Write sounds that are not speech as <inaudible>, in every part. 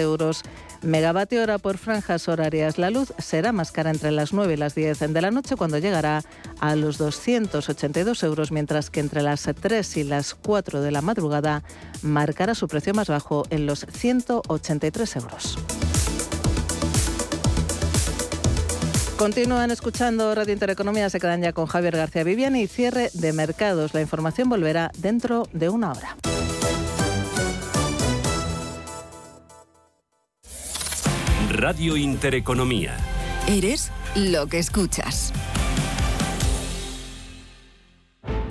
euros megavatio hora por franjas horarias. La luz será más cara entre las 9 y las 10 de la noche cuando llegará a los 282 euros, mientras que entre las 3 y las 4 de la madrugada marcará su precio más bajo en los 183 euros. Continúan escuchando Radio Intereconomía, se quedan ya con Javier García Viviani y cierre de mercados. La información volverá dentro de una hora. Radio Intereconomía. Eres lo que escuchas.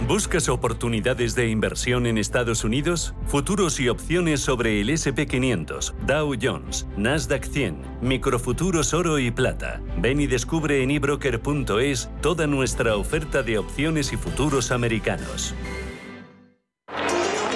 ¿Buscas oportunidades de inversión en Estados Unidos? Futuros y opciones sobre el SP500, Dow Jones, Nasdaq 100, microfuturos oro y plata. Ven y descubre en ebroker.es toda nuestra oferta de opciones y futuros americanos.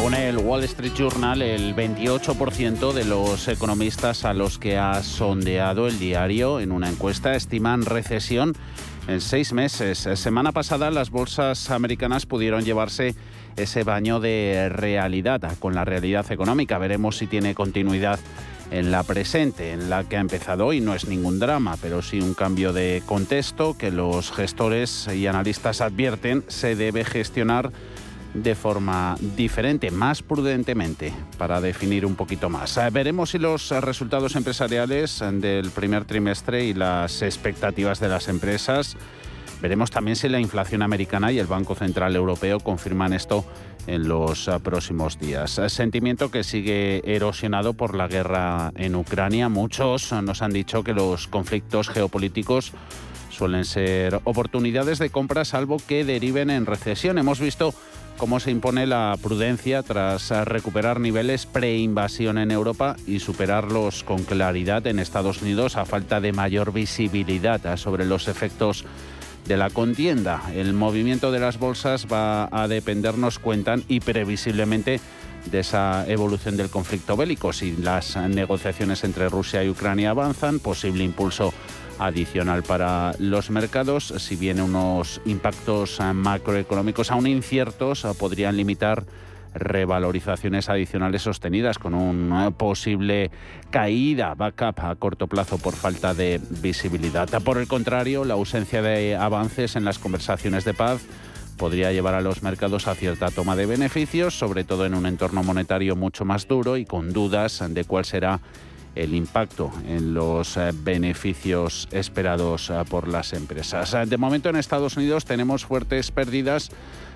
Según el Wall Street Journal, el 28% de los economistas a los que ha sondeado el diario en una encuesta estiman recesión en seis meses. Semana pasada las bolsas americanas pudieron llevarse ese baño de realidad con la realidad económica. Veremos si tiene continuidad en la presente, en la que ha empezado hoy. No es ningún drama, pero sí un cambio de contexto que los gestores y analistas advierten se debe gestionar de forma diferente, más prudentemente, para definir un poquito más. Eh, veremos si los resultados empresariales del primer trimestre y las expectativas de las empresas, veremos también si la inflación americana y el Banco Central Europeo confirman esto en los eh, próximos días. Eh, sentimiento que sigue erosionado por la guerra en Ucrania. Muchos nos han dicho que los conflictos geopolíticos suelen ser oportunidades de compra salvo que deriven en recesión. Hemos visto cómo se impone la prudencia tras recuperar niveles pre-invasión en Europa y superarlos con claridad en Estados Unidos a falta de mayor visibilidad sobre los efectos de la contienda. El movimiento de las bolsas va a dependernos, cuentan, y previsiblemente de esa evolución del conflicto bélico. Si las negociaciones entre Rusia y Ucrania avanzan, posible impulso adicional para los mercados, si bien unos impactos eh, macroeconómicos aún inciertos eh, podrían limitar revalorizaciones adicionales sostenidas con una eh, posible caída backup a corto plazo por falta de visibilidad. Por el contrario, la ausencia de avances en las conversaciones de paz podría llevar a los mercados a cierta toma de beneficios, sobre todo en un entorno monetario mucho más duro y con dudas de cuál será el impacto en los eh, beneficios esperados eh, por las empresas. De momento en Estados Unidos tenemos fuertes pérdidas,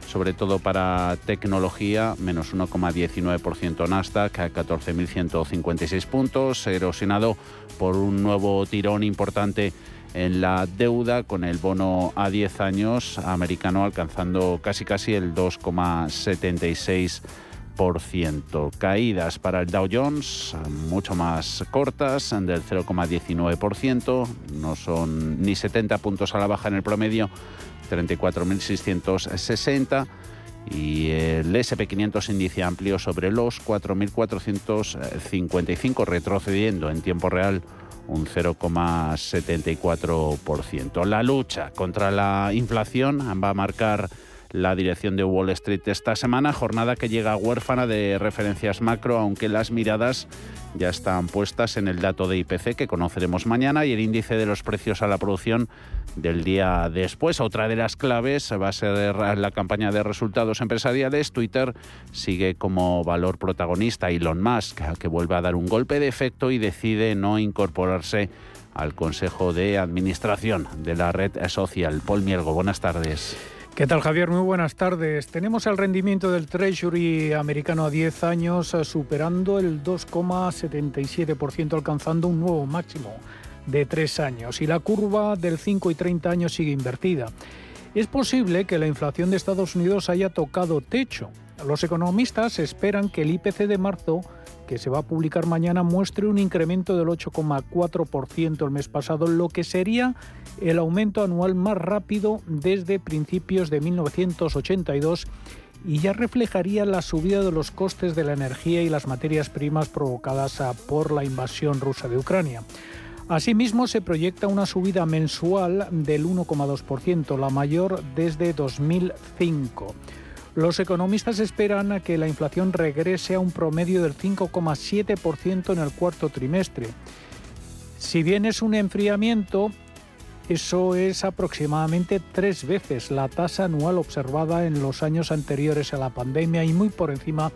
sobre todo para tecnología, menos 1,19% Nasdaq, a 14.156 puntos, erosionado por un nuevo tirón importante en la deuda con el bono a 10 años americano alcanzando casi casi el 2,76 Caídas para el Dow Jones mucho más cortas, del 0,19%, no son ni 70 puntos a la baja en el promedio, 34.660 y el SP500 índice amplio sobre los 4.455, retrocediendo en tiempo real un 0,74%. La lucha contra la inflación va a marcar la dirección de Wall Street esta semana, jornada que llega huérfana de referencias macro, aunque las miradas ya están puestas en el dato de IPC que conoceremos mañana y el índice de los precios a la producción del día después. Otra de las claves va a ser la campaña de resultados empresariales. Twitter sigue como valor protagonista. Elon Musk, que vuelve a dar un golpe de efecto y decide no incorporarse al Consejo de Administración de la red social. Paul Mielgo, buenas tardes. ¿Qué tal Javier? Muy buenas tardes. Tenemos el rendimiento del Treasury americano a 10 años eh, superando el 2,77%, alcanzando un nuevo máximo de 3 años. Y la curva del 5 y 30 años sigue invertida. Es posible que la inflación de Estados Unidos haya tocado techo. Los economistas esperan que el IPC de marzo que se va a publicar mañana muestre un incremento del 8,4% el mes pasado, lo que sería el aumento anual más rápido desde principios de 1982 y ya reflejaría la subida de los costes de la energía y las materias primas provocadas por la invasión rusa de Ucrania. Asimismo, se proyecta una subida mensual del 1,2%, la mayor desde 2005. Los economistas esperan que la inflación regrese a un promedio del 5,7% en el cuarto trimestre. Si bien es un enfriamiento, eso es aproximadamente tres veces la tasa anual observada en los años anteriores a la pandemia y muy por encima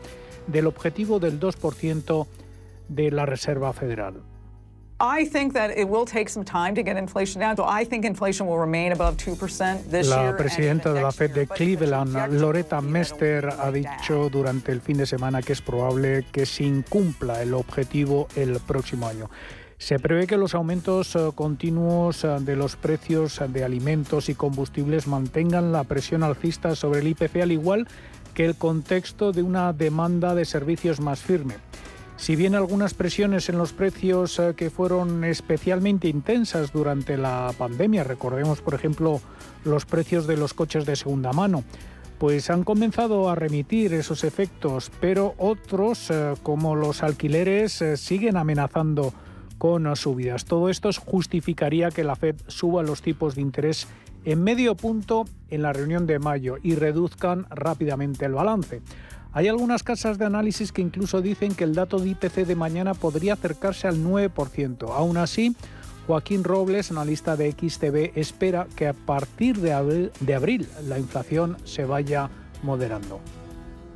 del objetivo del 2% de la Reserva Federal. La presidenta de la Fed de Cleveland, Loretta Mester, ha dicho durante el fin de semana que es probable que se incumpla el objetivo el próximo año. Se prevé que los aumentos eh, continuos eh, de los precios de alimentos y combustibles mantengan la presión alcista sobre el IPC, al igual que el contexto de una demanda de servicios más firme. Si bien algunas presiones en los precios eh, que fueron especialmente intensas durante la pandemia, recordemos por ejemplo los precios de los coches de segunda mano, pues han comenzado a remitir esos efectos, pero otros, eh, como los alquileres, eh, siguen amenazando con subidas. Todo esto justificaría que la Fed suba los tipos de interés en medio punto en la reunión de mayo y reduzcan rápidamente el balance. Hay algunas casas de análisis que incluso dicen que el dato de IPC de mañana podría acercarse al 9%. Aún así, Joaquín Robles, analista de XTB, espera que a partir de abril, la inflación se vaya moderando.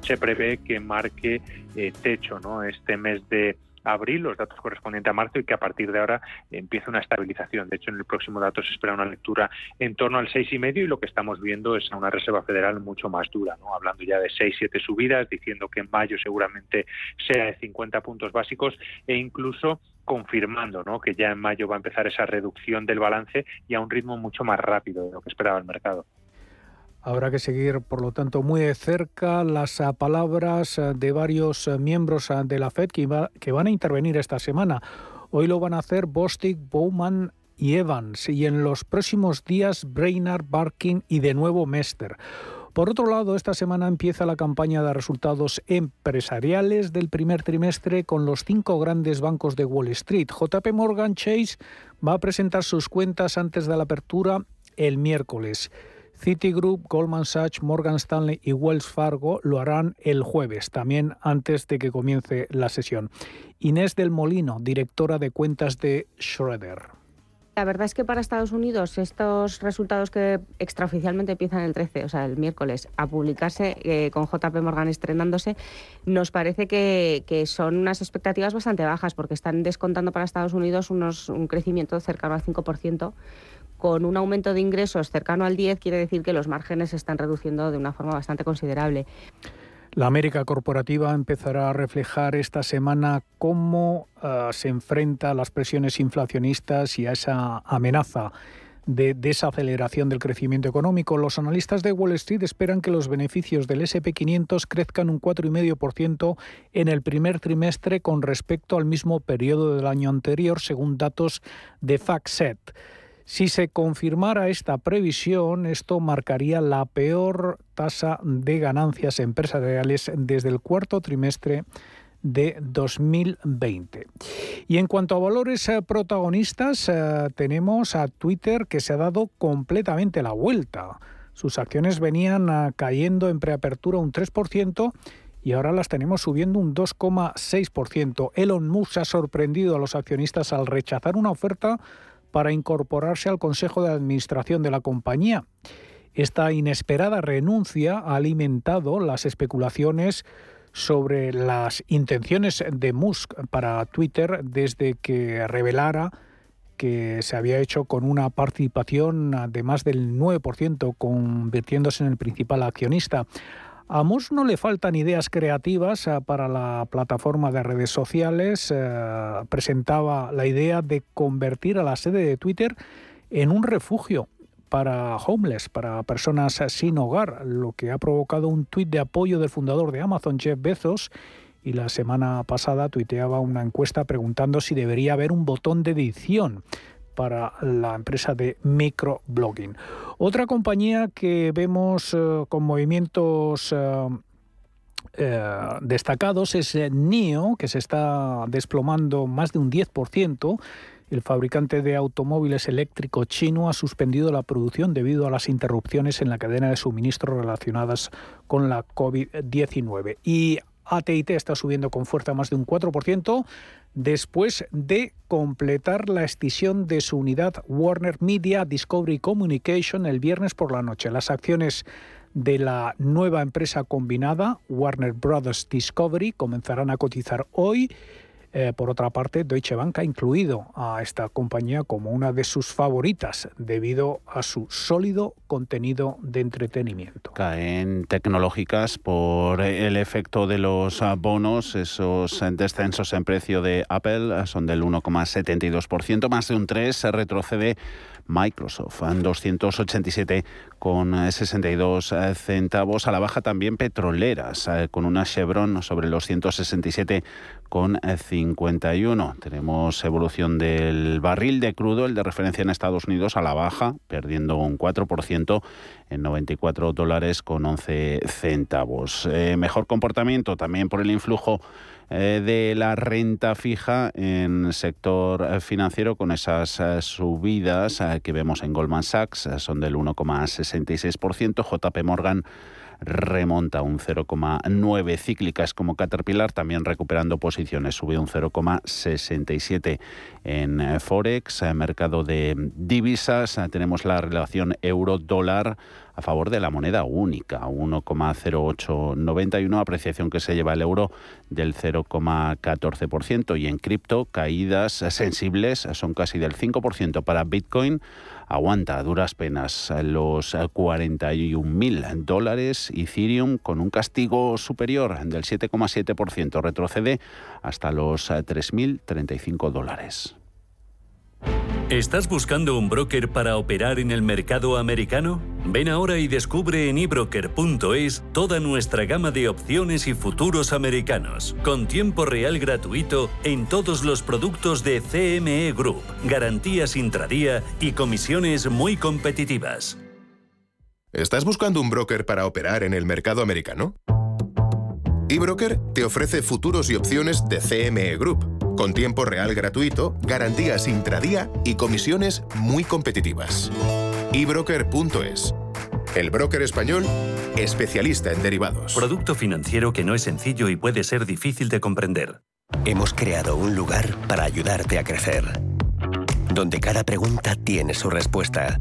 Se prevé que marque eh, techo ¿no? este mes de abril, los datos correspondientes a marzo, y que a partir de ahora empiece una estabilización. De hecho, en el próximo dato se espera una lectura en torno al seis y medio y lo que estamos viendo es una Reserva Federal mucho más dura, ¿no? hablando ya de seis, siete subidas, diciendo que en mayo seguramente sea de 50 puntos básicos e incluso confirmando ¿no? que ya en mayo va a empezar esa reducción del balance y a un ritmo mucho más rápido de lo que esperaba el mercado. Habrá que seguir, por lo tanto, muy de cerca las ah, palabras ah, de varios ah, miembros de la FED que, van a intervenir esta semana. Hoy lo van a hacer Bostic, Bowman y Evans, y en los próximos días Brainard, Barkin y de nuevo Mester. Por otro lado, esta semana empieza la campaña de resultados empresariales del primer trimestre con los cinco grandes bancos de Wall Street. JP Morgan Chase va a presentar sus cuentas antes de la apertura el miércoles. Citigroup, Goldman Sachs, Morgan Stanley y Wells Fargo lo harán el jueves, también antes de que comience la sesión. Inés del Molino, directora de cuentas de Schroeder. La verdad es que para Estados Unidos estos resultados que extraoficialmente empiezan el 13, o sea, el miércoles, a publicarse eh, con JP Morgan estrenándose, nos parece que, son unas expectativas bastante bajas porque están descontando para Estados Unidos unos, un crecimiento cercano al 5% con un aumento de ingresos cercano al 10, quiere decir que los márgenes se están reduciendo de una forma bastante considerable. La América corporativa empezará a reflejar esta semana cómo eh, se enfrenta a las presiones inflacionistas y a esa amenaza de desaceleración del crecimiento económico. Los analistas de Wall Street esperan que los beneficios del SP500 crezcan un 4,5% en el primer trimestre con respecto al mismo periodo del año anterior, según datos de FactSet. Si se confirmara esta previsión, esto marcaría la peor tasa de ganancias empresariales desde el cuarto trimestre de 2020. Y en cuanto a valores eh, protagonistas, eh, tenemos a Twitter que se ha dado completamente la vuelta. Sus acciones venían eh, cayendo en preapertura un 3% y ahora las tenemos subiendo un 2,6%. Elon Musk ha sorprendido a los accionistas al rechazar una oferta para incorporarse al Consejo de Administración de la compañía. Esta inesperada renuncia ha alimentado las especulaciones sobre las intenciones de Musk para Twitter desde que revelara que se había hecho con una participación de más del 9%, convirtiéndose en el principal accionista. A Musk no le faltan ideas creativas eh, para la plataforma de redes sociales. Eh, presentaba la idea de convertir a la sede de Twitter en un refugio para homeless, para personas sin hogar, lo que ha provocado un tuit de apoyo del fundador de Amazon, Jeff Bezos, y la semana pasada tuiteaba una encuesta preguntando si debería haber un botón de edición para la empresa de microblogging. Otra compañía que vemos eh, con movimientos eh, eh, destacados es NIO, que se está desplomando más de un 10%. El fabricante de automóviles eléctricos chino ha suspendido la producción debido a las interrupciones en la cadena de suministro relacionadas con la COVID-19. Y ATT está subiendo con fuerza más de un 4% después de completar la escisión de su unidad Warner Media Discovery Communication el viernes por la noche. Las acciones de la nueva empresa combinada Warner Brothers Discovery comenzarán a cotizar hoy eh, por otra parte, Deutsche Bank ha incluido a esta compañía como una de sus favoritas debido a su sólido contenido de entretenimiento. Caen tecnológicas por el efecto de los bonos, esos descensos en precio de Apple son del 1,72%, más de un 3, se retrocede Microsoft en 287 con 62 eh, centavos. A la baja también petroleras, eh, con una Chevron sobre los 167 con 51. Tenemos evolución del barril de crudo, el de referencia en Estados Unidos, a la baja, perdiendo un 4% en 94 dólares con 11 centavos. Eh, mejor comportamiento también por el influjo eh, de la renta fija en sector eh, financiero con esas eh, subidas que vemos en Goldman Sachs, son del 1,66%, JP Morgan remonta un 0,9 cíclicas como Caterpillar, también recuperando posiciones, sube un 0,67 en Forex, mercado de divisas, tenemos la relación euro-dólar a favor de la moneda única, 1,0891, apreciación que se lleva el euro del 0,14%. Y en cripto, caídas sensibles son casi del 5% para Bitcoin. Aguanta duras penas los 41.000 dólares. Ethereum con un castigo superior del 7,7%. Retrocede hasta los 3.035 dólares. ¿Estás buscando un broker para operar en el mercado americano? Ven ahora y descubre en ebroker.es toda nuestra gama de opciones y futuros americanos, con tiempo real gratuito en todos los productos de CME Group, garantías intradía y comisiones muy competitivas. ¿Estás buscando un broker para operar en el mercado americano? eBroker te ofrece futuros y opciones de CME Group con tiempo real gratuito, garantías intradía y comisiones muy competitivas. ebroker.es. El broker español especialista en derivados. Producto financiero que no es sencillo y puede ser difícil de comprender. Hemos creado un lugar para ayudarte a crecer, donde cada pregunta tiene su respuesta,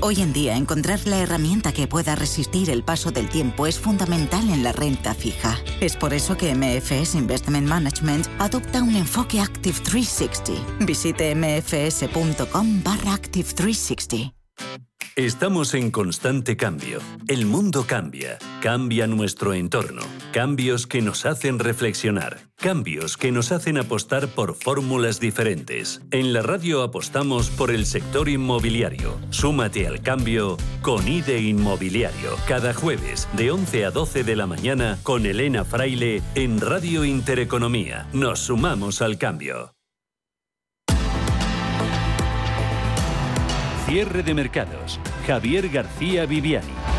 Hoy en día encontrar la herramienta que pueda resistir el paso del tiempo es fundamental en la renta fija. Es por eso que MFS Investment Management adopta un enfoque Active 360. Visite mfs.com barra Active 360. Estamos en constante cambio. El mundo cambia, cambia nuestro entorno. Cambios que nos hacen reflexionar, cambios que nos hacen apostar por fórmulas diferentes. En la radio apostamos por el sector inmobiliario. Súmate al cambio con IDE Inmobiliario. Cada jueves de 11 a 12 de la mañana con Elena Fraile en Radio Intereconomía. Nos sumamos al cambio. Cierre de mercados. Javier García Viviani.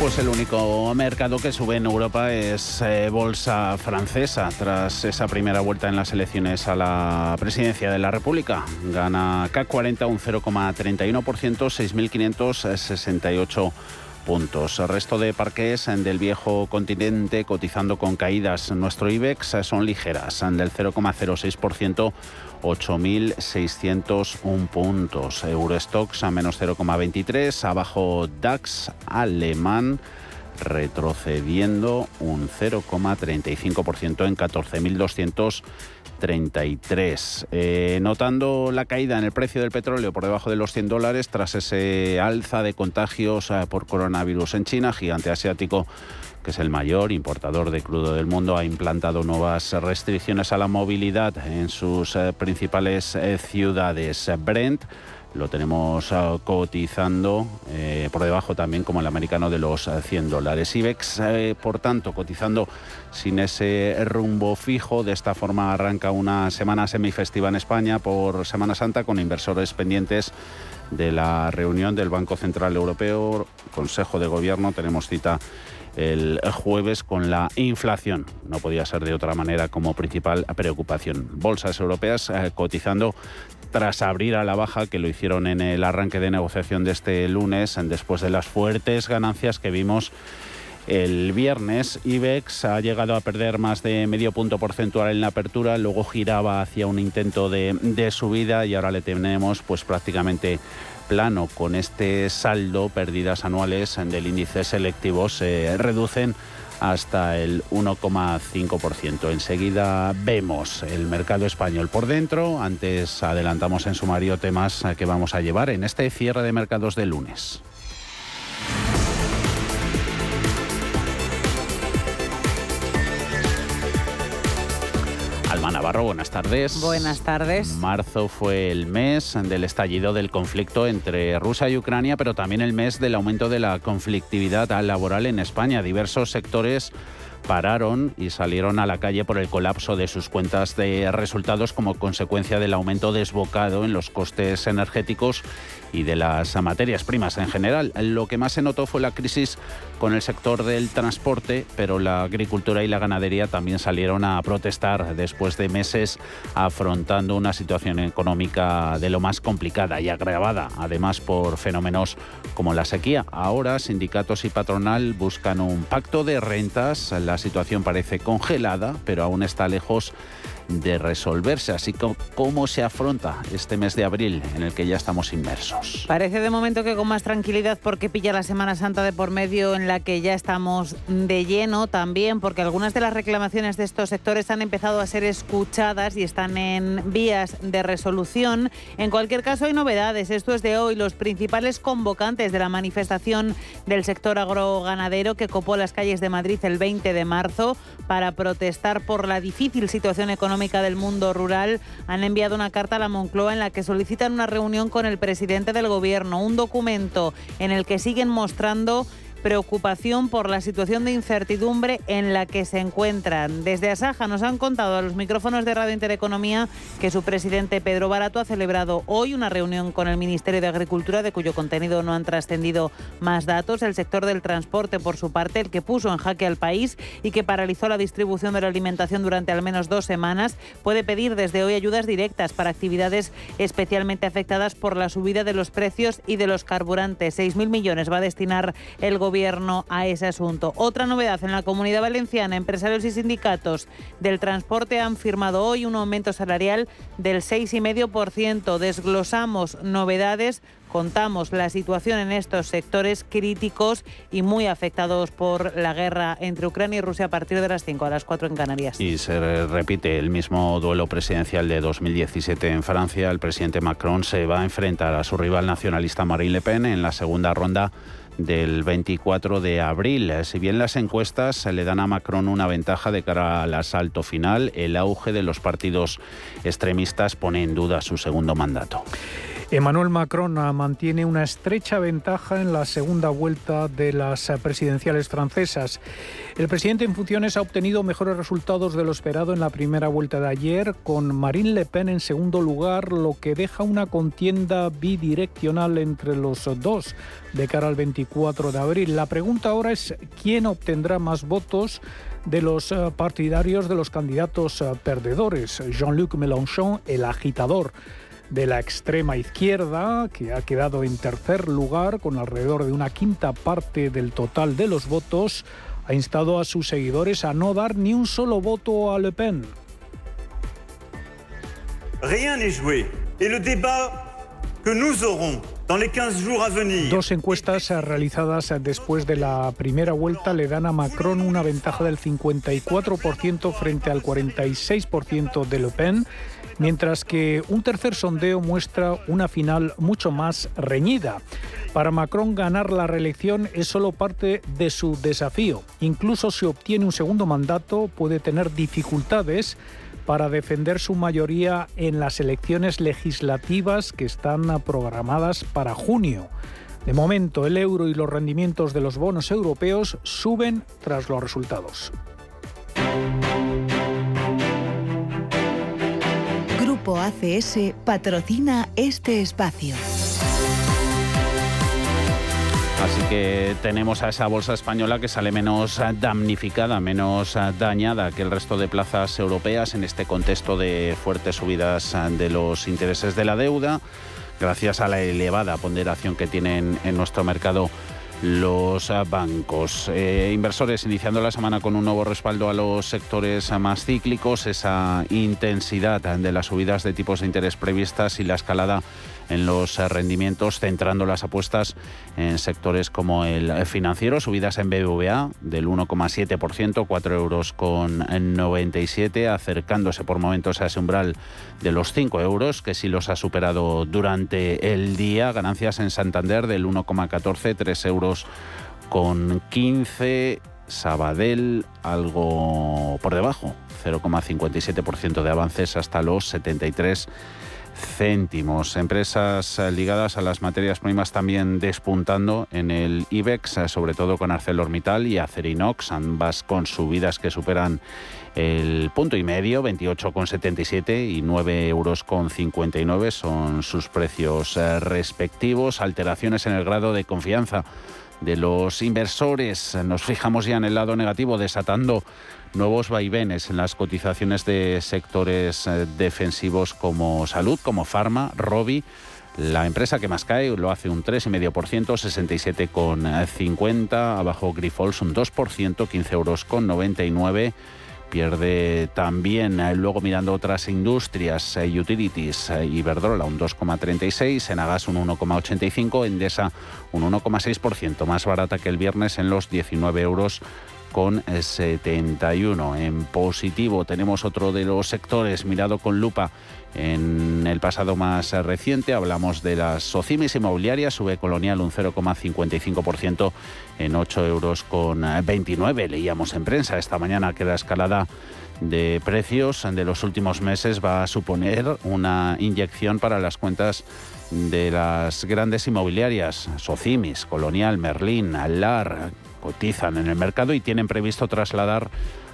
Pues el único mercado que sube en Europa es eh, bolsa francesa tras esa primera vuelta en las elecciones a la presidencia de la República. Gana CAC 40 un 0,31%, 6.568 puntos. El resto de parques del viejo continente cotizando con caídas. Nuestro IBEX son ligeras, del 0,06%. 8.601 puntos. Eurostox a menos 0,23. Abajo DAX alemán retrocediendo un 0,35% en 14.233. Eh, notando la caída en el precio del petróleo por debajo de los 100 dólares tras ese alza de contagios eh, por coronavirus en China, gigante asiático que es el mayor importador de crudo del mundo, ha implantado nuevas restricciones a la movilidad en sus eh, principales eh, ciudades. Brent lo tenemos eh, cotizando por debajo también como el americano de los 100 dólares. IBEX, por tanto, cotizando sin ese rumbo fijo. De esta forma arranca una semana semifestiva en España por Semana Santa con inversores pendientes de la reunión del Banco Central Europeo, Consejo de Gobierno. Tenemos cita el jueves con la inflación. No podía ser de otra manera como principal preocupación. Bolsas europeas eh, cotizando tras abrir a la baja, que lo hicieron en el arranque de negociación de este lunes, después de las fuertes ganancias que vimos el viernes. IBEX ha llegado a perder más de medio punto porcentual en la apertura, luego giraba hacia un intento de, de subida y ahora le tenemos pues prácticamente plano con este saldo, pérdidas anuales del índice selectivo se reducen hasta el 1,5%. Enseguida vemos el mercado español por dentro. Antes adelantamos en sumario temas que vamos a llevar en este cierre de mercados de lunes. Navarro, buenas tardes. Buenas tardes. Marzo fue el mes del estallido del conflicto entre Rusia y Ucrania, pero también el mes del aumento de la conflictividad laboral en España. Diversos sectores pararon y salieron a la calle por el colapso de sus cuentas de resultados como consecuencia del aumento desbocado en los costes energéticos y de las materias primas en general. Lo que más se notó fue la crisis con el sector del transporte, pero la agricultura y la ganadería también salieron a protestar después de meses afrontando una situación económica de lo más complicada y agravada, además por fenómenos como la sequía. Ahora sindicatos y patronal buscan un pacto de rentas. La situación parece congelada, pero aún está lejos de resolverse. Así ¿cómo se afronta este mes de abril en el que ya estamos inmersos? Parece de momento que con más tranquilidad porque pilla la Semana Santa de por medio en la que ya estamos de lleno también porque algunas de las reclamaciones de estos sectores han empezado a ser escuchadas y están en vías de resolución. En cualquier caso hay novedades. Esto es de hoy. Los principales convocantes de la manifestación del sector agroganadero que copó las calles de Madrid el 20 de marzo para protestar por la difícil situación económica del Mundo Rural han enviado una carta a la Moncloa en la que solicitan una reunión con el presidente del Gobierno, un documento en el que siguen mostrando preocupación por la situación de incertidumbre en la que se encuentran. Desde Asaja nos han contado a los micrófonos de Radio Intereconomía que su presidente Pedro Barato ha celebrado hoy una reunión con el Ministerio de Agricultura de cuyo contenido no han trascendido más datos. El sector del transporte, por su parte, el que puso en jaque al país y que paralizó la distribución de la alimentación durante al menos dos semanas, puede pedir desde hoy ayudas directas para actividades especialmente afectadas por la subida de los precios y de los carburantes. 6.000 millones va a destinar el gobierno gobierno a ese asunto. Otra novedad en la comunidad valenciana, empresarios y sindicatos del transporte han firmado hoy un aumento salarial del 6,5%. Desglosamos novedades contamos la situación en estos sectores críticos y muy afectados por la guerra entre Ucrania y Rusia a partir de las 5 a las 4 en Canarias. Y se repite el mismo duelo presidencial de 2017 en Francia. El presidente Macron se va a enfrentar a su rival nacionalista Marine Le Pen en la segunda ronda del 24 de abril. Si bien las encuestas le dan a Macron una ventaja de cara al asalto final, el auge de los partidos extremistas pone en duda su segundo mandato. Emmanuel Macron mantiene una estrecha ventaja en la segunda vuelta de las presidenciales francesas. El presidente en funciones ha obtenido mejores resultados de lo esperado en la primera vuelta de ayer, con Marine Le Pen en segundo lugar, lo que deja una contienda bidireccional entre los dos de cara al 24 de abril. La pregunta ahora es quién obtendrá más votos de los partidarios de los candidatos perdedores. Jean-Luc Mélenchon, el agitador de la extrema izquierda, que ha quedado en tercer lugar con alrededor de una quinta parte del total de los votos, ha instado a sus seguidores a no dar ni un solo voto a Le Pen. Rien n'est joué. Et le débat Dos encuestas realizadas después de la primera vuelta le dan a Macron una ventaja del 54% frente al 46% de Le Pen, mientras que un tercer sondeo muestra una final mucho más reñida. Para Macron ganar la reelección es solo parte de su desafío. Incluso si obtiene un segundo mandato puede tener dificultades para defender su mayoría en las elecciones legislativas que están programadas para junio. De momento, el euro y los rendimientos de los bonos europeos suben tras los resultados. Grupo ACS patrocina este espacio. Así que tenemos a esa bolsa española que sale menos damnificada, menos dañada que el resto de plazas europeas en este contexto de fuertes subidas de los intereses de la deuda, gracias a la elevada ponderación que tienen en nuestro mercado los bancos. Eh, inversores iniciando la semana con un nuevo respaldo a los sectores más cíclicos, esa intensidad de las subidas de tipos de interés previstas y la escalada en los rendimientos, centrando las apuestas en sectores como el financiero, subidas en BBVA del 1,7%, 4 euros con 97, acercándose por momentos a ese umbral de los 5 euros, que sí los ha superado durante el día, ganancias en Santander del 1,14, 3 euros con 15, Sabadell algo por debajo, 0,57% de avances hasta los 73 céntimos. Empresas eh, ligadas a las materias primas también despuntando en el IBEX, eh, sobre todo con ArcelorMittal y Acerinox, ambas con subidas que superan el punto y medio, 28,77 y 9 euros con 59 son sus precios eh, respectivos. Alteraciones en el grado de confianza de los inversores. Nos fijamos ya en el lado negativo, desatando nuevos vaivenes en las cotizaciones de sectores eh, defensivos como salud, como farma, Robi. La empresa que más cae lo hace un 3,5%, 67,50. Abajo Grifols un 2%, 15 euros con 99 pierde también, eh, luego mirando otras industrias, eh, utilities, Iberdrola un 2,36, Enagas un 1,85, Endesa un 1,6%, más barata que el viernes en los 19 euros con 71. En positivo tenemos otro de los sectores mirado con lupa en el pasado más reciente. Hablamos de las socimis inmobiliarias, sube Colonial un 0,55% en 8 euros con 29. Leíamos en prensa esta mañana que la escalada de precios de los últimos meses va a suponer una inyección para las cuentas de las grandes inmobiliarias, Socimis, Colonial, Merlín, Alar, cotizan en el mercado y tienen previsto trasladar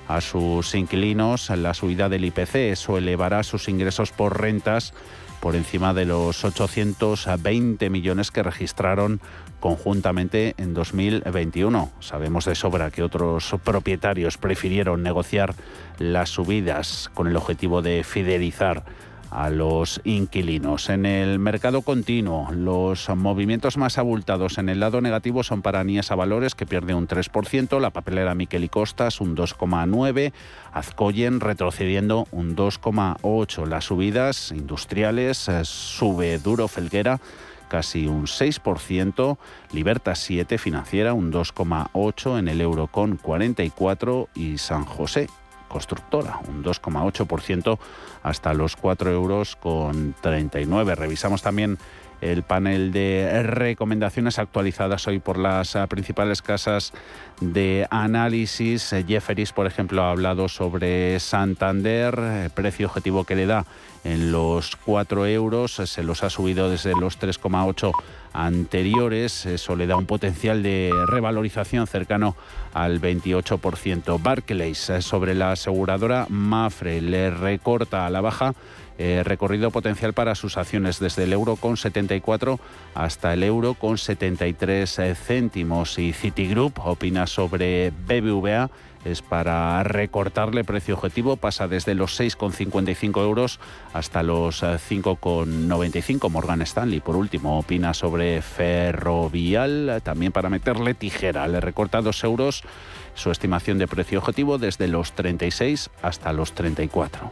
a sus inquilinos la subida del IPC. Eso elevará sus ingresos por rentas por encima de los 820 millones que registraron conjuntamente en 2021. Sabemos de sobra que otros propietarios prefirieron negociar las subidas con el objetivo de fidelizar a los inquilinos. En el mercado continuo, los movimientos más abultados en el lado negativo son para Niesa Valores, que pierde un 3%, la papelera Miquel y Costas un 2,9%, Azcoyen retrocediendo un 2,8%. Las subidas industriales eh, sube Duro Felguera casi un 6%, Libertas 7 financiera un 2,8 en el euro con 44 y San José constructora, un 2,8% hasta los 4 euros con 39. Revisamos también el panel de recomendaciones actualizadas hoy por las eh, principales casas de análisis. Eh, Jefferies, por ejemplo, ha hablado sobre Santander, el precio objetivo que le da en los 4 euros, se los ha subido desde los 3,8 anteriores, eso le da un potencial de revalorización cercano al 28%. Barclays eh, sobre la aseguradora Mafre le recorta a la baja eh, recorrido potencial para sus acciones desde el euro con 74 hasta el euro con 73 eh, céntimos. Y Citigroup opina sobre BBVA es para recortarle precio objetivo, pasa desde los 6,55 euros hasta los 5,95. Eh, Morgan Stanley, por último, opina sobre Ferrovial, también para meterle tijera, le recorta 2 euros su estimación de precio objetivo desde los 36 hasta los 34.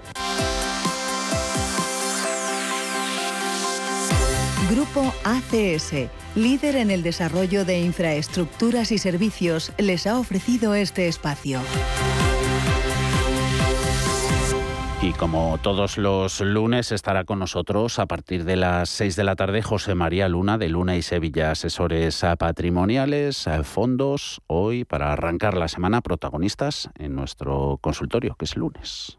Grupo ACS, líder en el desarrollo de infraestructuras y servicios, les ha ofrecido este espacio. Y como todos los lunes estará con nosotros a partir de las 6 de la tarde José María Luna de Luna y Sevilla, asesores patrimoniales, fondos, hoy para arrancar la semana protagonistas en nuestro consultorio, que es lunes.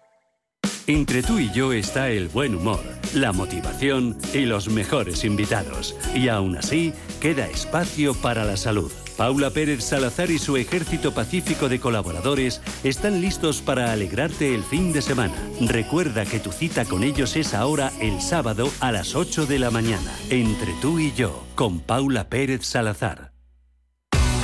Entre tú y yo está el buen humor, la motivación y los mejores invitados. Y aún así, queda espacio para la salud. Paula Pérez Salazar y su ejército pacífico de colaboradores están listos para alegrarte el fin de semana. Recuerda que tu cita con ellos es ahora el sábado a las 8 de la mañana. Entre tú y yo, con Paula Pérez Salazar.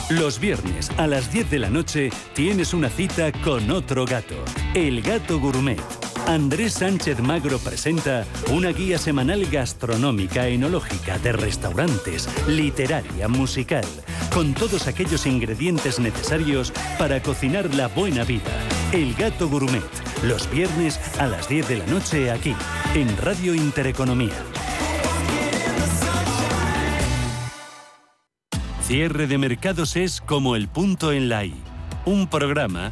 Los viernes a las 10 de la noche tienes una cita con otro gato, el gato gourmet. Andrés Sánchez Magro presenta una guía semanal gastronómica, enológica, de restaurantes, literaria, musical, con todos aquellos ingredientes necesarios para cocinar la buena vida. El Gato Gourmet, los viernes a las 10 de la noche aquí, en Radio Intereconomía. Cierre de mercados es como el punto en la I, un programa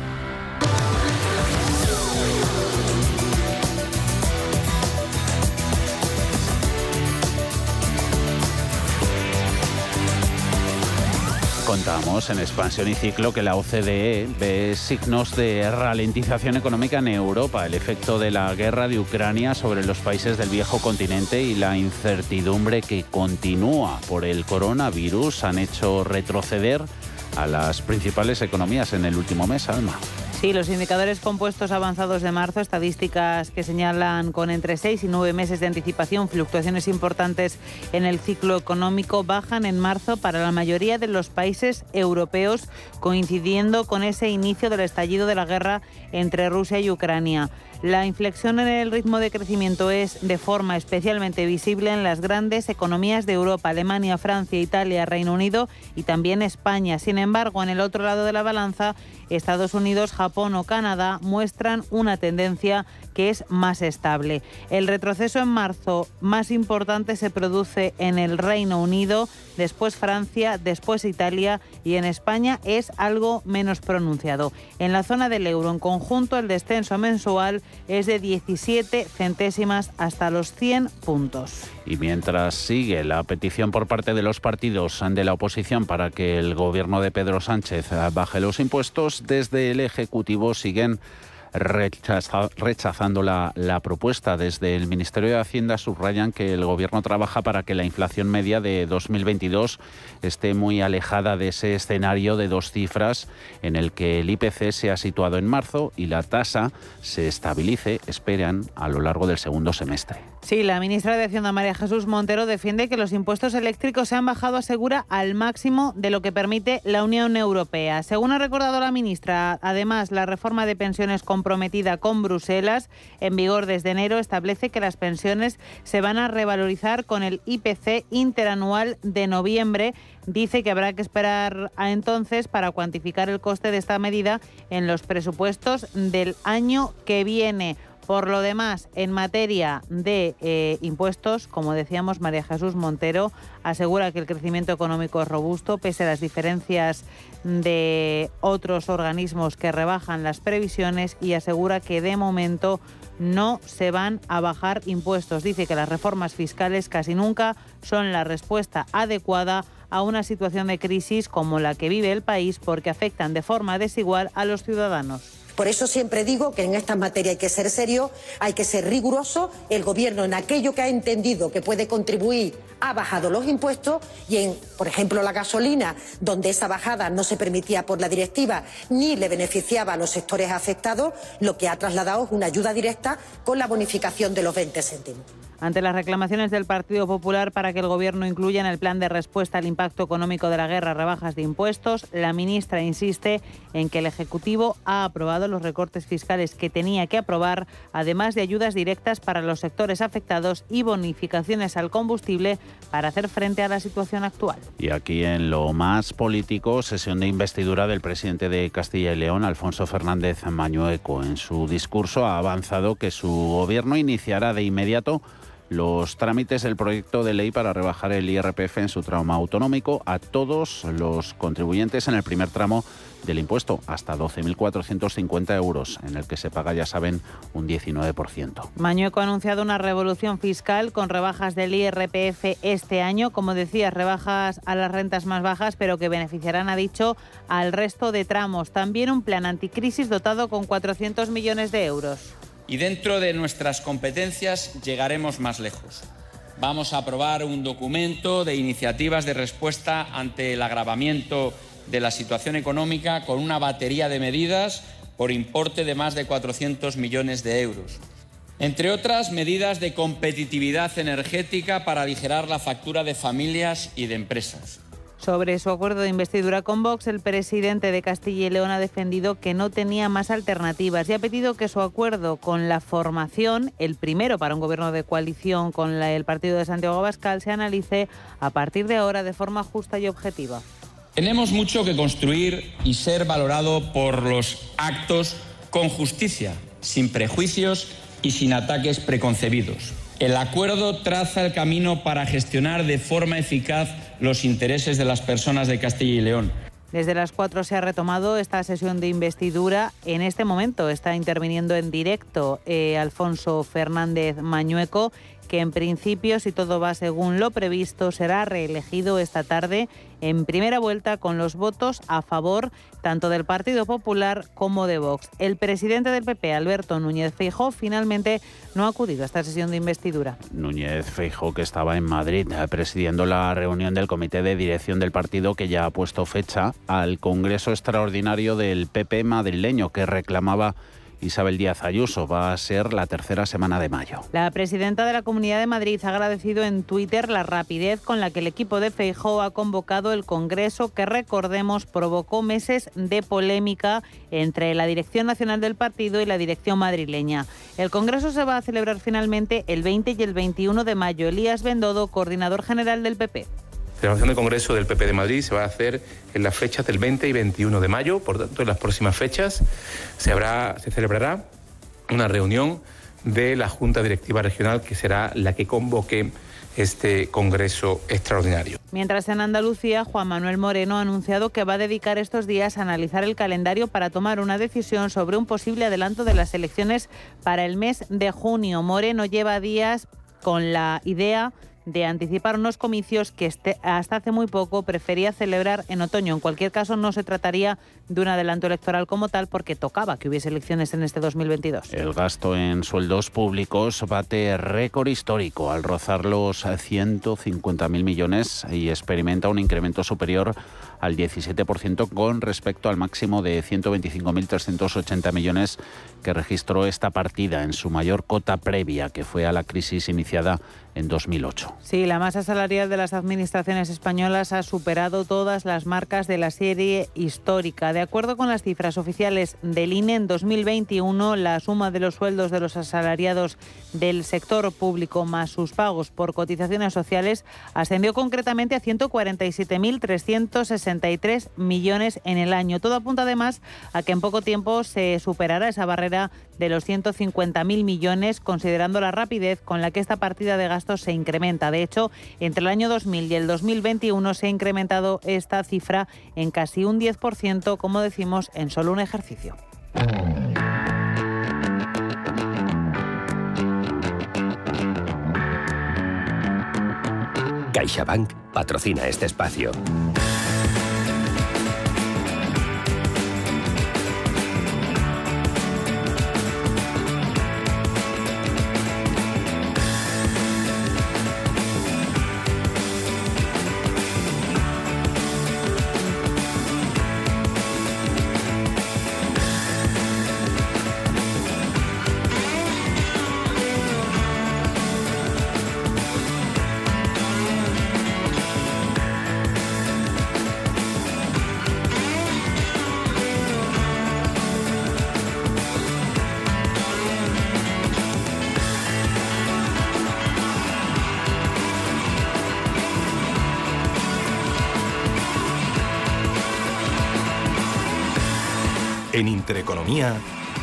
Contamos en Expansión y Ciclo que la OCDE ve signos de ralentización económica en Europa, el efecto de la guerra de Ucrania sobre los países del viejo continente y la incertidumbre que continúa por el coronavirus han hecho retroceder a las principales economías en el último mes, Alma. Sí, los indicadores compuestos avanzados de marzo, estadísticas que señalan con entre seis y nueve meses de anticipación fluctuaciones importantes en el ciclo económico, bajan en marzo para la mayoría de los países europeos, coincidiendo con ese inicio del estallido de la guerra entre Rusia y Ucrania. La inflexión en el ritmo de crecimiento es de forma especialmente visible en las grandes economías de Europa, Alemania, Francia, Italia, Reino Unido y también España. Sin embargo, en el otro lado de la balanza, Estados Unidos, Japón o Canadá muestran una tendencia que es más estable. El retroceso en marzo más importante se produce en el Reino Unido, después Francia, después Italia y en España es algo menos pronunciado. En la zona del euro en conjunto el descenso mensual es de 17 centésimas hasta los 100 puntos. Y mientras sigue la petición por parte de los partidos de la oposición para que el gobierno de Pedro Sánchez baje los impuestos, desde el Ejecutivo siguen rechazando la, la, propuesta. Desde el Ministerio de Hacienda subrayan que el Gobierno trabaja para que la inflación media de 2022 esté muy alejada de ese escenario de dos cifras en el que el IPC se ha situado en marzo y la tasa se estabilice, esperan, a lo largo del segundo semestre. Sí, la ministra de Hacienda María Jesús Montero defiende que los impuestos eléctricos se han bajado, asegura, al máximo de lo que permite la Unión Europea. Según ha recordado la ministra, además, la reforma de pensiones comprometida con Bruselas, en vigor desde enero, establece que las pensiones se van a revalorizar con el IPC interanual de noviembre. Dice que habrá que esperar a entonces para cuantificar el coste de esta medida en los presupuestos del año que viene. Por lo demás, en materia de eh, impuestos, como decíamos, María Jesús Montero asegura que el crecimiento económico es robusto, pese a las diferencias de otros organismos que rebajan las previsiones y asegura que de momento no se van a bajar impuestos. Dice que las reformas fiscales casi nunca son la respuesta adecuada a una situación de crisis como la que vive el país porque afectan de forma desigual a los ciudadanos. Por eso siempre digo que en esta materia hay que ser serio, hay que ser riguroso. El Gobierno en aquello que ha entendido que puede contribuir ha bajado los impuestos y en, por ejemplo, la gasolina, donde esa bajada no se permitía por la directiva ni le beneficiaba a los sectores afectados, lo que ha trasladado es una ayuda directa con la bonificación de los 20 céntimos. Ante las reclamaciones del Partido Popular para que el Gobierno incluya en el plan de respuesta al impacto económico de la guerra rebajas de impuestos, la ministra insiste en que el Ejecutivo ha aprobado los recortes fiscales que tenía que aprobar, además de ayudas directas para los sectores afectados y bonificaciones al combustible para hacer frente a la situación actual. Y aquí en lo más político, sesión de investidura del presidente de Castilla y León, Alfonso Fernández Mañueco. En su discurso ha avanzado que su gobierno iniciará de inmediato los trámites del proyecto de ley para rebajar el IRPF en su tramo autonómico a todos los contribuyentes en el primer tramo del impuesto, hasta 12.450 euros, en el que se paga, ya saben, un 19%. Mañueco ha anunciado una revolución fiscal con rebajas del IRPF este año, como decía, rebajas a las rentas más bajas, pero que beneficiarán, ha dicho, al resto de tramos. También un plan anticrisis dotado con 400 millones de euros y dentro de nuestras competencias llegaremos más lejos. Vamos a aprobar un documento de iniciativas de respuesta ante el agravamiento de la situación económica con una batería de medidas por importe de más de 400 millones de euros. Entre otras medidas de competitividad energética para aligerar la factura de familias y de empresas sobre su acuerdo de investidura con Vox, el presidente de Castilla y León ha defendido que no tenía más alternativas y ha pedido que su acuerdo con la formación, el primero para un gobierno de coalición con el partido de Santiago Abascal, se analice a partir de ahora de forma justa y objetiva. Tenemos mucho que construir y ser valorado por los actos con justicia, sin prejuicios y sin ataques preconcebidos. El acuerdo traza el camino para gestionar de forma eficaz los intereses de las personas de Castilla y León. Desde las 4 se ha retomado esta sesión de investidura. En este momento está interviniendo en directo eh, Alfonso Fernández Mañueco que en principio, si todo va según lo previsto, será reelegido esta tarde en primera vuelta con los votos a favor tanto del Partido Popular como de Vox. El presidente del PP, Alberto Núñez Feijóo, finalmente no ha acudido a esta sesión de investidura. Núñez Feijóo, que estaba en Madrid eh, presidiendo la reunión del comité de dirección del partido que ya ha puesto fecha al Congreso Extraordinario del PP madrileño que reclamaba Isabel Díaz Ayuso. Va a ser la tercera semana de mayo. La presidenta de la Comunidad de Madrid ha agradecido en Twitter la rapidez con la que el equipo de Feijóo ha convocado el Congreso que, recordemos, provocó meses de polémica entre la dirección nacional del partido y la dirección madrileña. El Congreso se va a celebrar finalmente el 20 y el 21 de mayo. Elías Bendodo, coordinador general del PP. La celebración del Congreso del PP de Madrid se va a hacer en las fechas del 20 y 21 de mayo, por tanto, en las próximas fechas se, habrá, se celebrará una reunión de la Junta Directiva Regional que será la que convoque este Congreso extraordinario. Mientras en Andalucía, Juan Manuel Moreno ha anunciado que va a dedicar estos días a analizar el calendario para tomar una decisión sobre un posible adelanto de las elecciones para el mes de junio. Moreno lleva días con la idea de anticipar unos comicios que este, hasta hace muy poco prefería celebrar en otoño. En cualquier caso, no se trataría de un adelanto electoral como tal porque tocaba que hubiese elecciones en este 2022. El gasto en sueldos públicos bate récord histórico al rozar los 150.000 millones y experimenta un incremento superior al 17% con respecto al máximo de 125.380 millones que registró esta partida en su mayor cota previa, que fue a la crisis iniciada en 2008. Sí, la masa salarial de las administraciones españolas ha superado todas las marcas de la serie histórica. De acuerdo con las cifras oficiales del INE, en 2021 la suma de los sueldos de los asalariados del sector público más sus pagos por cotizaciones sociales ascendió concretamente a 147.363 millones en el año. Todo apunta además a que en poco tiempo se superará esa barrera de los 150.000 millones, considerando la rapidez con la que esta partida de gastos se incrementa. De hecho, entre el año 2000 y el 2021 se ha incrementado esta cifra en casi un 10%, como decimos, en solo un ejercicio. CaixaBank patrocina este espacio.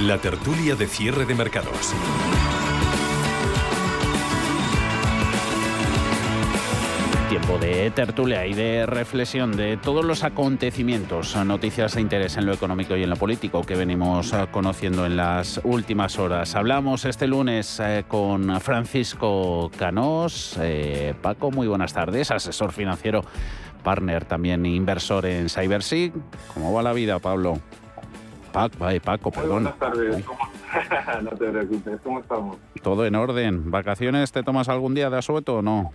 La tertulia de cierre de mercados. Tiempo de tertulia y de reflexión de todos los acontecimientos, noticias de interés en lo económico y en lo político que venimos eh, conociendo en las últimas horas. Hablamos este lunes eh, con Francisco Canós. Eh, Paco, muy buenas tardes, asesor financiero, partner también inversor en CyberSig. ¿Cómo va la vida, Pablo? Paco, ay, Paco, perdón. Buenas tardes. <laughs> no te preocupes, ¿cómo estamos? Todo en orden. ¿Vacaciones te tomas algún día de asueto o no?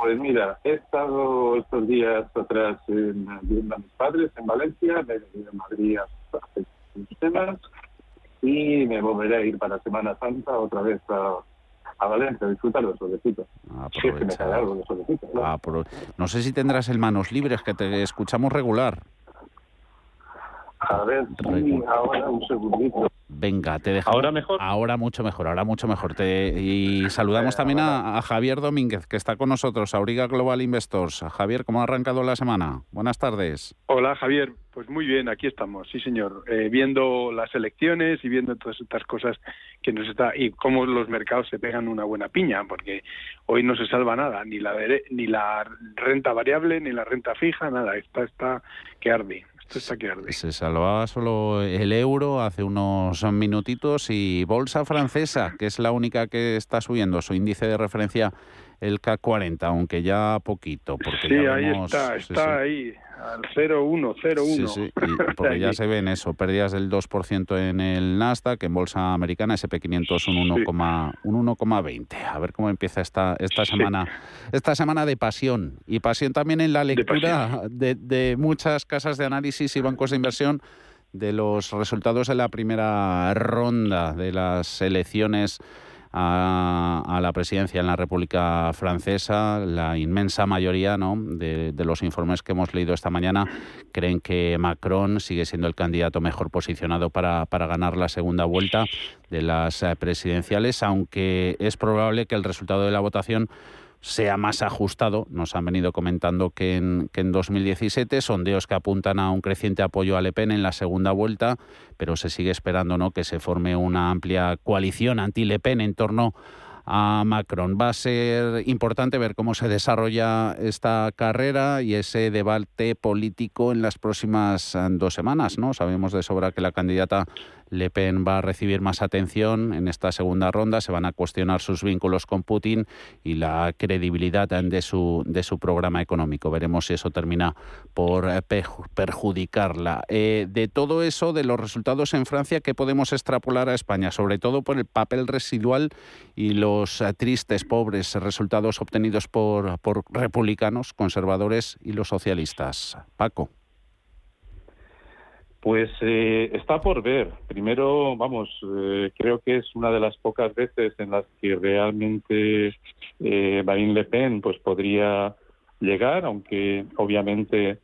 Pues mira, he estado estos días atrás en, viendo a mis padres en Valencia, me he venido a Madrid hace semanas y me volveré a ir para Semana Santa otra vez a, a Valencia a disfrutar los solecitos. Si es que me cae algo de pero no sé si tendrás el manos libres, que te escuchamos regular. A ver, sí, ahora un segundito. Venga, te dejamos. ¿Ahora mejor? Ahora mucho mejor, ahora mucho mejor. Te, y saludamos también a, a Javier Domínguez, que está con nosotros, Auriga Global Investors. Javier, ¿cómo ha arrancado la semana? Buenas tardes. Hola Javier, pues muy bien, aquí estamos, sí señor, Eh, viendo las elecciones y viendo todas estas cosas que nos está y cómo los mercados se pegan una buena piña, porque hoy no se salva nada, ni la ni la renta variable ni la renta fija, nada, esta está que arde, Se salvaba solo el euro hace unos minutitos y bolsa francesa, que es la única que está subiendo su índice de referencia, el CAC 40, aunque ya poquito. Porque Sí, ya ahí vemos- está, sí, está sí. ahí, al 0,1, 0,1. Sí, sí, <laughs> y porque ya se ven eso, pérdidas del 2% en el Nasdaq, en bolsa americana SP500 un 1,1, un 1,20. A ver cómo empieza esta, esta semana esta semana de pasión y pasión también en la lectura de, de muchas casas de análisis y bancos de inversión de los resultados de la primera ronda de las elecciones a, la presidencia en la República Francesa, la inmensa mayoría ¿no? de, de los informes que hemos leído esta mañana creen que Macron sigue siendo el candidato mejor posicionado para, para ganar la segunda vuelta de las eh, presidenciales, aunque es probable que el resultado de la votación sea más ajustado. Nos han venido comentando que en, que en 2017 sondeos que apuntan a un creciente apoyo a Le Pen en la segunda vuelta, pero se sigue esperando ¿no? que se forme una amplia coalición anti-Le Pen en torno a Macron. Va a ser importante ver cómo se desarrolla esta carrera y ese debate político en las próximas eh, dos semanas. ¿no? Sabemos de sobra que la candidata le Pen va a recibir más atención en esta segunda ronda, se van a cuestionar sus vínculos con Putin y la credibilidad de su, de su programa económico. Veremos si eso termina por eh, perjudicarla. Eh, de todo eso, de los resultados en Francia, ¿qué podemos extrapolar a España? Sobre todo por el papel residual y los eh, tristes, pobres resultados obtenidos por, por republicanos, conservadores y los socialistas. Paco. Pues eh, está por ver. Primero, vamos, eh, creo que es una de las pocas veces en las que realmente Marine Le Pen pues podría llegar, aunque obviamente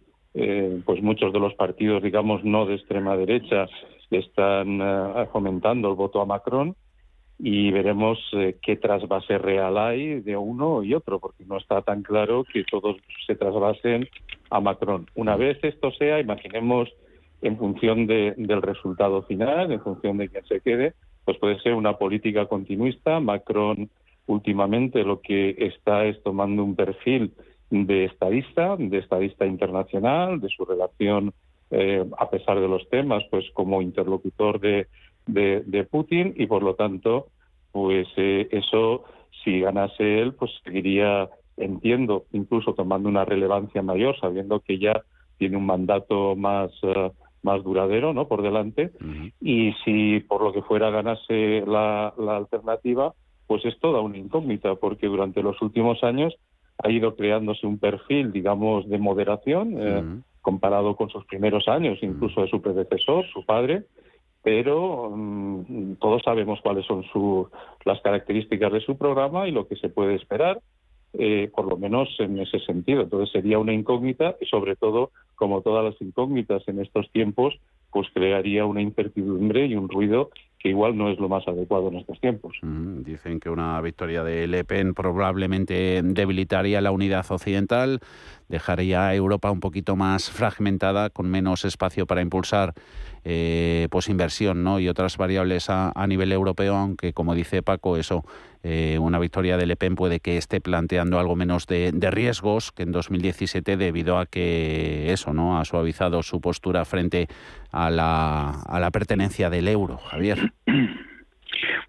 pues muchos de los partidos, digamos, no de extrema derecha están fomentando el voto a Macron y veremos qué trasvase real hay de uno y otro, porque no está tan claro que todos se trasvasen a Macron. Una vez esto sea, imaginemos en función de, del resultado final, en función de quién se quede, pues puede ser una política continuista. Macron últimamente lo que está es tomando un perfil de estadista, de estadista internacional, de su relación, eh, a pesar de los temas, pues como interlocutor de, de, Putin y por lo tanto, pues eh, eso, si ganase él, pues seguiría, entiendo, incluso tomando una relevancia mayor, sabiendo que ya tiene un mandato más eh, más duradero no por delante. Y si por lo que fuera ganase la, la, alternativa pues es toda una incógnita porque durante los últimos años ha ido creándose un perfil digamos de moderación eh, comparado con sus primeros años incluso de su predecesor su padre pero mm, todos sabemos cuáles son su, las características de su programa y lo que se puede esperar eh, por lo menos en ese sentido. Entonces sería una incógnita y sobre todo, como todas las incógnitas en estos tiempos, pues crearía una incertidumbre y un ruido que igual no es lo más adecuado en estos tiempos. dicen que una victoria de Le Pen probablemente debilitaría la unidad occidental, dejaría a Europa un poquito más fragmentada, con menos espacio para impulsar eh, pues inversión ¿no? y otras variables a, nivel europeo, aunque como dice Paco, eso, eh, una victoria de Le Pen puede que esté planteando algo menos de, riesgos que en 2017 debido a que eso no ha suavizado su postura frente a la, a la pertenencia del euro. Javier. <clears throat>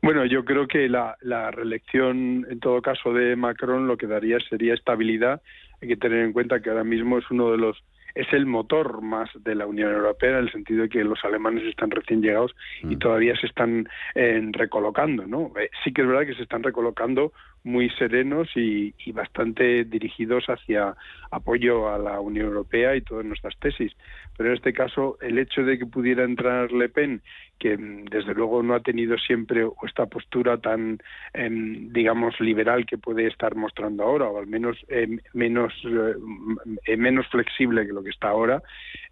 Bueno, yo creo que la, la, reelección, en todo caso, de Macron lo que daría sería estabilidad. Hay que tener en cuenta que ahora mismo es uno de los es el motor más de la Unión Europea en el sentido de que los alemanes están recién llegados y mm. todavía se están eh, recolocando, ¿no? Eh, sí que es verdad que se están recolocando muy serenos y, bastante dirigidos hacia apoyo a la Unión Europea y todas nuestras tesis. Pero en este caso, el hecho de que pudiera entrar Le Pen, que mm, desde luego no ha tenido siempre esta postura tan, em, digamos, liberal que puede estar mostrando ahora, o al menos em, menos, eh, menos flexible que lo que está ahora,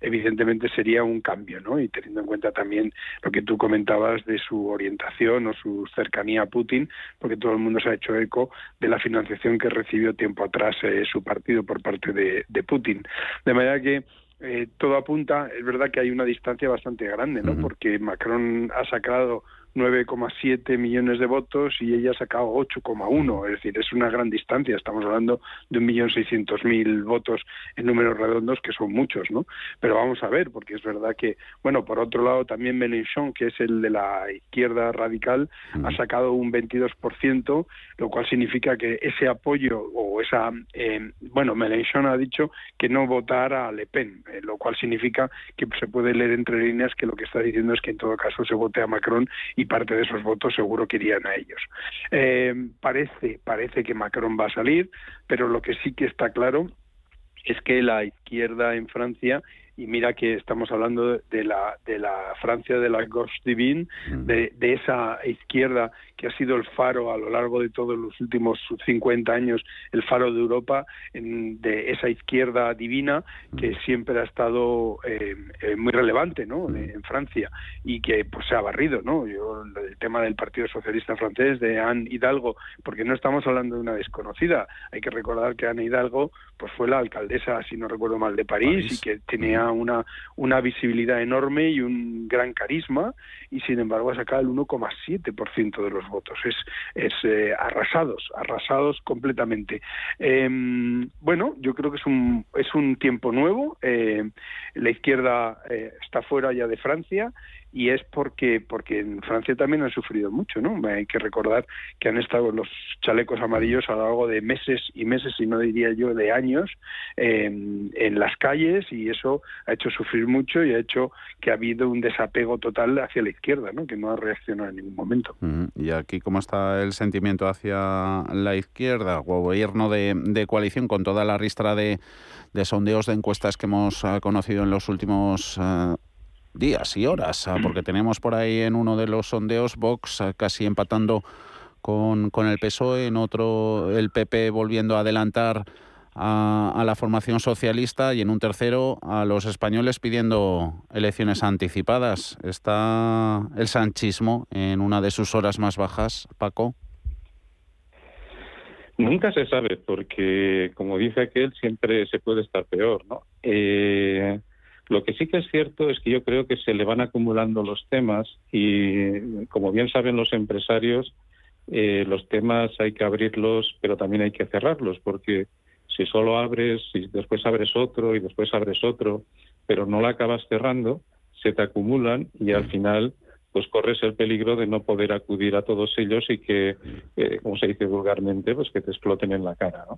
evidentemente sería un cambio, ¿no? Y teniendo en cuenta también lo que tú comentabas de su orientación o su cercanía a Putin, porque todo el mundo se ha hecho eco de la financiación que recibió tiempo atrás eh, su partido por parte de, Putin. De manera que eh, todo apunta, es verdad que hay una distancia bastante grande, ¿no? Porque Macron ha sacado 9,7 millones de votos y ella ha sacado 8,1, es decir, es una gran distancia, estamos hablando de 1.600.000 votos en números redondos, que son muchos, ¿no? Pero vamos a ver, porque es verdad que, bueno, por otro lado también Mélenchon, que es el de la izquierda radical, ha sacado un 22%, lo cual significa que ese apoyo o esa, eh, bueno, Mélenchon ha dicho que no votará a Le Pen, eh, lo cual significa que se puede leer entre líneas que lo que está diciendo es que en todo caso se vote a Macron y parte de esos votos seguro que irían a ellos. Eh, parece, parece que Macron va a salir, pero lo que sí que está claro es que la izquierda en Francia y mira que estamos hablando de la, de la Francia de la gauche divine, mm. de, de, esa izquierda que ha sido el faro a lo largo de todos los últimos 50 años, el faro de Europa, de esa izquierda divina que mm. siempre ha estado eh, eh, muy relevante ¿no? Mm. en Francia y que pues se ha barrido. ¿no? Yo, el tema del Partido Socialista francés, de Anne Hidalgo, porque no estamos hablando de una desconocida, hay que recordar que Anne Hidalgo pues fue la alcaldesa, si no recuerdo mal, de París, y que tenía una, una visibilidad enorme y un gran carisma, y sin embargo ha sacado el 1,7% de los votos. Es, es eh, arrasados, arrasados completamente. Em, bueno, yo creo que es un, es un tiempo nuevo. Eh, la izquierda eh, está fuera ya de Francia y es porque porque en Francia también han sufrido mucho, ¿no? Hay que recordar que han estado los chalecos amarillos a lo largo de meses y meses, y no diría yo de años, en las calles y eso ha hecho sufrir mucho y ha hecho que ha habido un desapego total hacia la izquierda, ¿no? Que no ha reaccionado en ningún momento. ¿Y aquí cómo está el sentimiento hacia la izquierda? Gobierno de, de coalición con toda la ristra de, de sondeos de encuestas que hemos eh, conocido en los últimos eh, días y horas, ah, porque <clears throat> tenemos por ahí en uno de los sondeos Vox ah, casi empatando con, con el PSOE, en otro el PP volviendo a adelantar a, la formación socialista y en un tercero a los españoles pidiendo elecciones anticipadas. ¿Está el sanchismo en una de sus horas más bajas, Paco? Nunca se sabe, porque como dice aquel, siempre se puede estar peor, ¿no? Eh, lo que sí que es cierto es que yo creo que se le van acumulando los temas y, como bien saben los empresarios, eh, los temas hay que abrirlos, pero también hay que cerrarlos, porque si solo abres y después abres otro y después abres otro, pero no la acabas cerrando, se te acumulan y al final pues corres el peligro de no poder acudir a todos ellos y que, eh, como se dice vulgarmente, pues que te exploten en la cara. ¿no?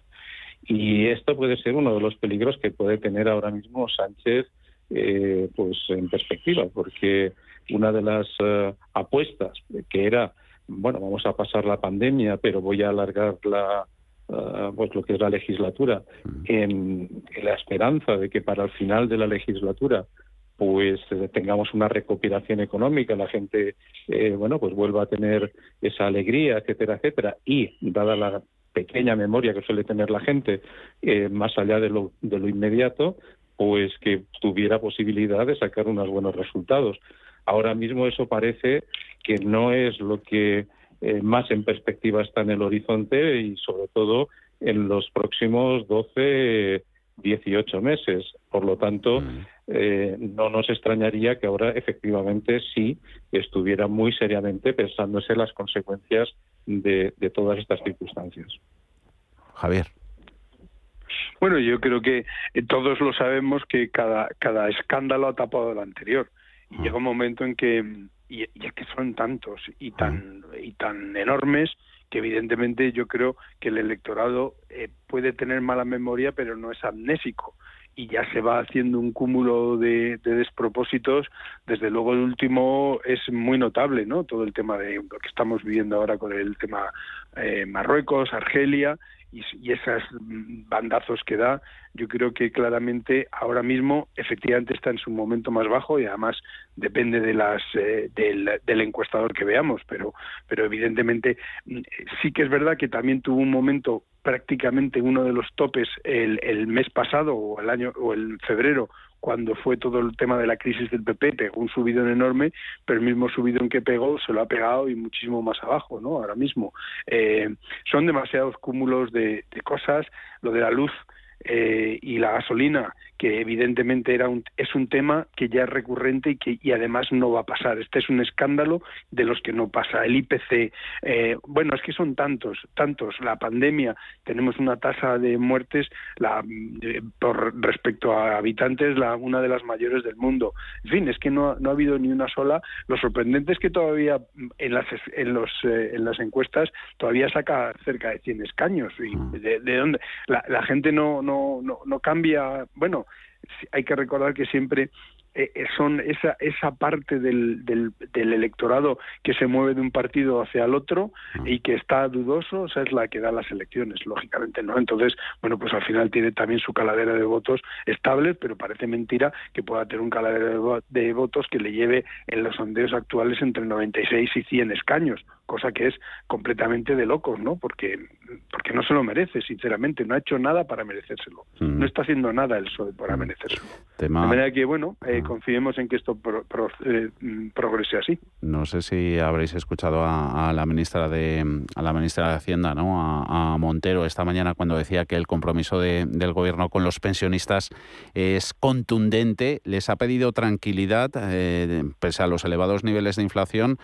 Y esto puede ser uno de los peligros que puede tener ahora mismo Sánchez eh, pues en perspectiva, porque una de las eh, apuestas que era, bueno, vamos a pasar la pandemia, pero voy a alargar la, eh, pues lo que es la legislatura, en, la esperanza de que para el final de la legislatura pues tengamos una recopilación económica, la gente, bueno, pues vuelva a tener esa alegría, etcétera, etcétera, y dada la pequeña memoria que suele tener la gente, más allá de lo, de lo inmediato, pues que tuviera posibilidad de sacar unos buenos resultados. Ahora mismo eso parece que no es lo que eh, más en perspectiva está en el horizonte y sobre todo en los próximos 12, 18 meses. Por lo tanto, mm. eh, no nos extrañaría que ahora efectivamente sí estuviera muy seriamente pensándose las consecuencias de todas estas circunstancias. Javier. Bueno, yo creo que eh, todos lo sabemos que cada, cada escándalo ha tapado el anterior. Y llega un momento en que, y, es que son tantos y tan, y tan enormes, que evidentemente yo creo que el electorado eh, puede tener mala memoria, pero no es amnésico y ya se va haciendo un cúmulo de, despropósitos. Desde luego el último es muy notable, ¿no? Todo el tema de lo que estamos viviendo ahora con el tema eh, Marruecos, Argelia y, y esos bandazos que da, yo creo que claramente ahora mismo efectivamente está en su momento más bajo y además depende de las eh, del, encuestador que veamos, pero pero evidentemente mm, sí que es verdad que también tuvo un momento prácticamente uno de los topes el, el mes pasado o el año o el febrero cuando fue todo el tema de la crisis del PP, pegó un subidón enorme, pero el mismo subidón que pegó se lo ha pegado y muchísimo más abajo, ¿no? Ahora mismo. Eh, son demasiados cúmulos de, de cosas, lo de la luz eh, y la gasolina, que evidentemente era un, es un tema que ya es recurrente y que y además no va a pasar. Este es un escándalo de los que no pasa. El IPC, eh, bueno, es que son tantos, tantos. La pandemia, tenemos una tasa de muertes la, por respecto a habitantes, la, una de las mayores del mundo. En fin, es que no, no ha habido ni una sola. Lo sorprendente es que todavía en las, en los, eh, en las encuestas todavía saca cerca de 100 escaños. Y mm. de, de dónde? La, la gente no no, no, no cambia, bueno, hay que recordar que siempre eh, eh, son esa esa parte del, del, electorado que se mueve de un partido hacia el otro y que está dudoso, esa es la que da las elecciones, lógicamente, ¿no? Entonces, bueno, pues al final tiene también su caladera de votos estable, pero parece mentira que pueda tener un caladero de, votos que le lleve en los sondeos actuales entre 96 y 100 escaños, cosa que es completamente de locos, ¿no? Porque, porque no se lo merece, sinceramente, no ha hecho nada para merecérselo. Mm. No está haciendo nada el PSOE para merecérselo. Tema- De manera que, bueno, eh, Ah. confiemos en que esto pro- pro- eh, mm, progrese así. No sé si habréis escuchado a, a la ministra de a la ministra de Hacienda, ¿no? A, a Montero esta mañana cuando decía que el compromiso de- del gobierno con los pensionistas es contundente. Les ha pedido tranquilidad eh, pese a los elevados niveles de inflación.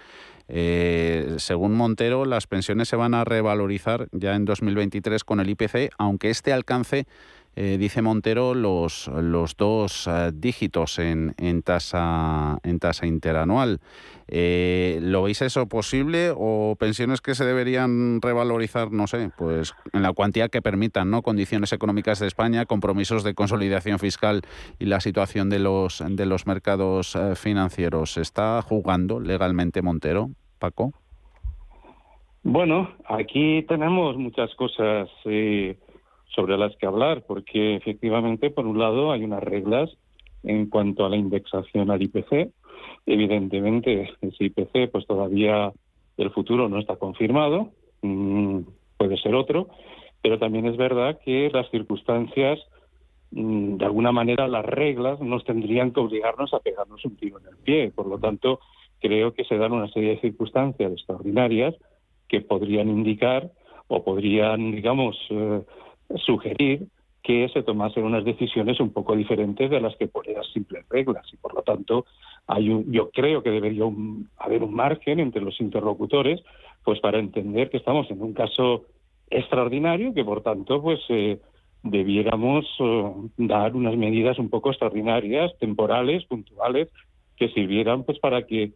Eh, según Montero, las pensiones se van a revalorizar ya en 2023 con el IPC, aunque este alcance eh, dice Montero, los, los dos eh, dígitos en, en, tasa, en tasa interanual. Eh, ¿Lo veis eso posible o pensiones que se deberían revalorizar, no sé, pues en la cuantía que permitan, ¿no? Condiciones económicas de España, compromisos de consolidación fiscal y la situación de los, de los mercados eh, financieros. ¿Está jugando legalmente Montero, Paco? Bueno, aquí tenemos muchas cosas eh, sobre las que hablar, porque efectivamente, por un lado, hay unas reglas en cuanto a la indexación al IPC. Evidentemente, ese IPC, pues todavía el futuro no está confirmado, mm, puede ser otro, pero también es verdad que las circunstancias, mm, de alguna manera, las reglas nos tendrían que obligarnos a pegarnos un tiro en el pie. Por lo tanto, creo que se dan una serie de circunstancias extraordinarias que podrían indicar o podrían, digamos, eh, sugerir que se tomasen unas decisiones un poco diferentes de las que ponen las simples reglas. Y por lo tanto hay un, yo creo que debería haber un margen entre los interlocutores pues para entender que estamos en un caso extraordinario que por tanto pues eh, debiéramos eh, dar unas medidas un poco extraordinarias temporales puntuales que sirvieran pues para que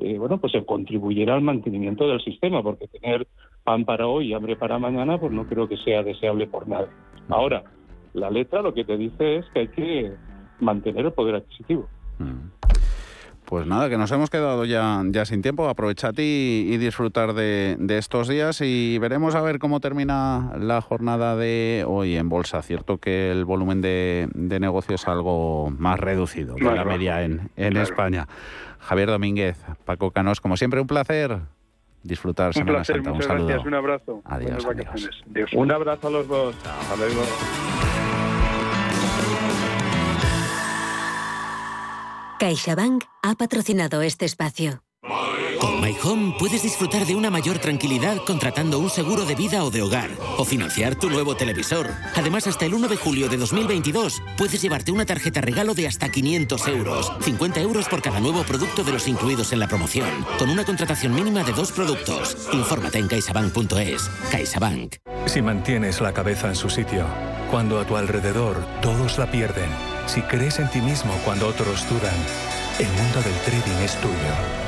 eh, bueno, pues se contribuyera al mantenimiento del sistema, porque tener pan para hoy y hambre para mañana, pues no creo que sea deseable por nadie. Ahora, la letra lo que te dice es que hay que mantener el poder adquisitivo. Pues nada, que nos hemos quedado ya, ya sin tiempo. Aprovechad y, y disfrutar de, de estos días y veremos a ver cómo termina la jornada de hoy en bolsa. Cierto que el volumen de, de negocio es algo más reducido Más la media en, en Claro. España. Javier Domínguez, Paco Canos, como siempre, un placer disfrutar Un Semana placer, Santa. Un muchas saludo. gracias, un abrazo. Adiós, Buenas adiós. vacaciones. Adiós. Un abrazo a los dos. Hasta luego. CaixaBank ha patrocinado este espacio. Con My Home puedes disfrutar de una mayor tranquilidad contratando un seguro de vida o de hogar o financiar tu nuevo televisor. Además, hasta el 1 de julio de 2022 puedes llevarte una tarjeta regalo de hasta 500 euros, 50 euros por cada nuevo producto de los incluidos en la promoción, con una contratación mínima de dos productos. Infórmate en caixabank.es. CaixaBank. Si mantienes la cabeza en su sitio, cuando a tu alrededor todos la pierden, si crees en ti mismo cuando otros dudan, el mundo del trading es tuyo.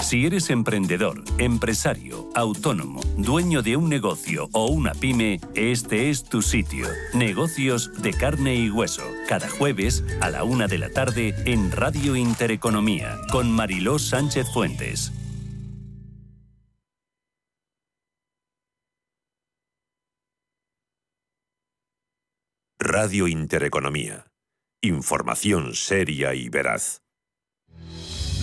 Si eres emprendedor, empresario, autónomo, dueño de un negocio o una pyme, este es tu sitio. Negocios de carne y hueso. Cada jueves a la una de la tarde en Radio Intereconomía con Mariló Sánchez Fuentes. Radio Intereconomía. Información seria y veraz.